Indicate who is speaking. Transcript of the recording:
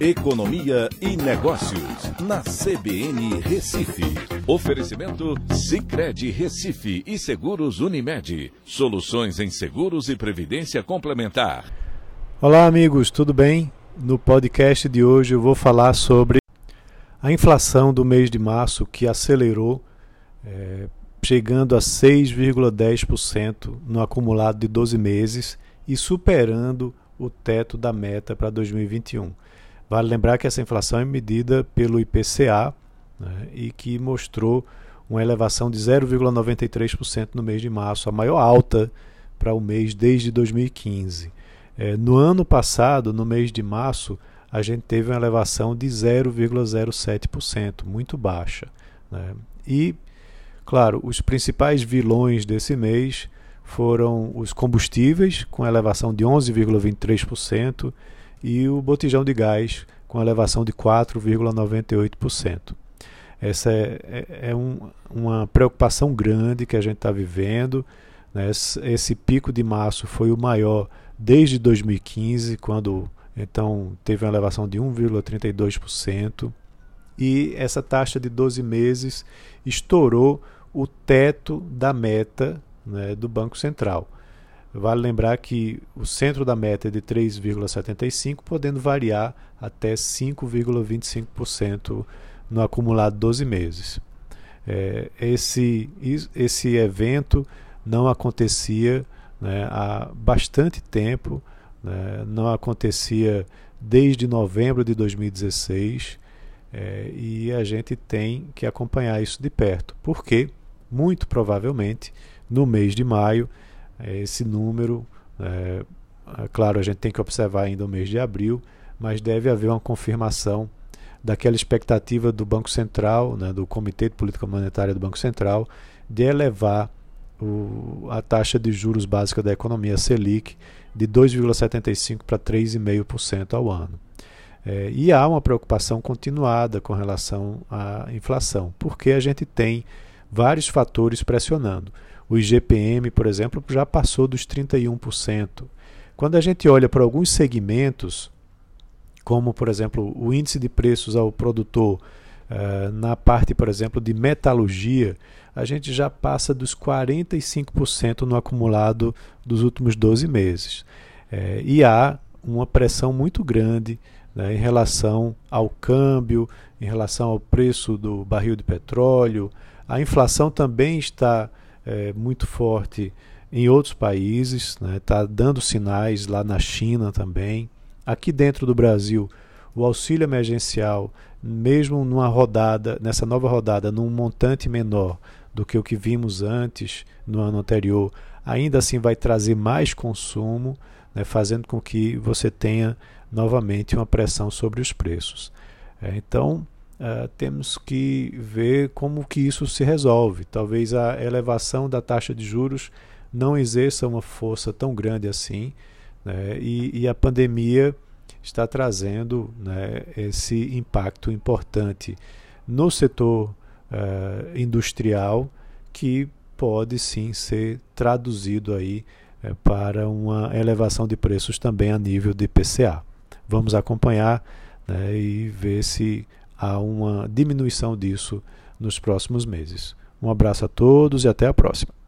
Speaker 1: Economia e Negócios, na CBN Recife. Oferecimento Cicred Recife e Seguros Unimed. Soluções em seguros e previdência complementar.
Speaker 2: Olá, amigos, tudo bem? No podcast de hoje eu vou falar sobre a inflação do mês de março que acelerou, é, chegando a 6,10% no acumulado de 12 meses e superando o teto da meta para 2021. Vale lembrar que essa inflação é medida pelo IPCA né, e que mostrou uma elevação de 0,93% no mês de março, a maior alta para o mês desde 2015. É, no ano passado, no mês de março, a gente teve uma elevação de 0,07%, muito baixa. Né? E, claro, os principais vilões desse mês foram os combustíveis, com elevação de 11,23%, e o botijão de gás com elevação de 4,98%. Essa é, é, é um, uma preocupação grande que a gente está vivendo. Né? Esse, pico de março foi o maior desde 2015, quando então teve uma elevação de 1,32%. E essa taxa de 12 meses estourou o teto da meta né, do Banco Central. Vale lembrar que o centro da meta é de 3,75, podendo variar até 5,25% no acumulado 12 meses. É, esse, esse evento não acontecia né, há bastante tempo, né, não acontecia desde novembro de 2016 é, e a gente tem que acompanhar isso de perto, porque muito provavelmente no mês de maio esse número. É, é, claro, a gente tem que observar ainda o mês de abril, mas deve haver uma confirmação daquela expectativa do Banco Central, né, do Comitê de Política Monetária do Banco Central, de elevar o, a taxa de juros básica da economia Selic de 2,75% para 3,5% ao ano. É, e há uma preocupação continuada com relação à inflação, porque a gente tem vários fatores pressionando. O IGPM, por exemplo, já passou dos 31%. Quando a gente olha para alguns segmentos, como por exemplo o índice de preços ao produtor, uh, na parte, por exemplo, de metalurgia, a gente já passa dos 45% no acumulado dos últimos 12 meses. Uh, e há uma pressão muito grande né, em relação ao câmbio, em relação ao preço do barril de petróleo. A inflação também está é, muito forte em outros países, está né, tá dando sinais lá na China também. Aqui dentro do Brasil, o auxílio emergencial, mesmo numa rodada, nessa nova rodada, num montante menor do que o que vimos antes no ano anterior, ainda assim vai trazer mais consumo, né, fazendo com que você tenha novamente uma pressão sobre os preços. É, então, uh, temos que ver como que isso se resolve. Talvez a elevação da taxa de juros não exerça uma força tão grande assim, né? e, e, a pandemia está trazendo né, esse impacto importante no setor uh, industrial que pode sim ser traduzido aí uh, para uma elevação de preços também a nível de PCA. Vamos acompanhar né, e ver se há uma diminuição disso nos próximos meses. Um abraço a todos e até a próxima.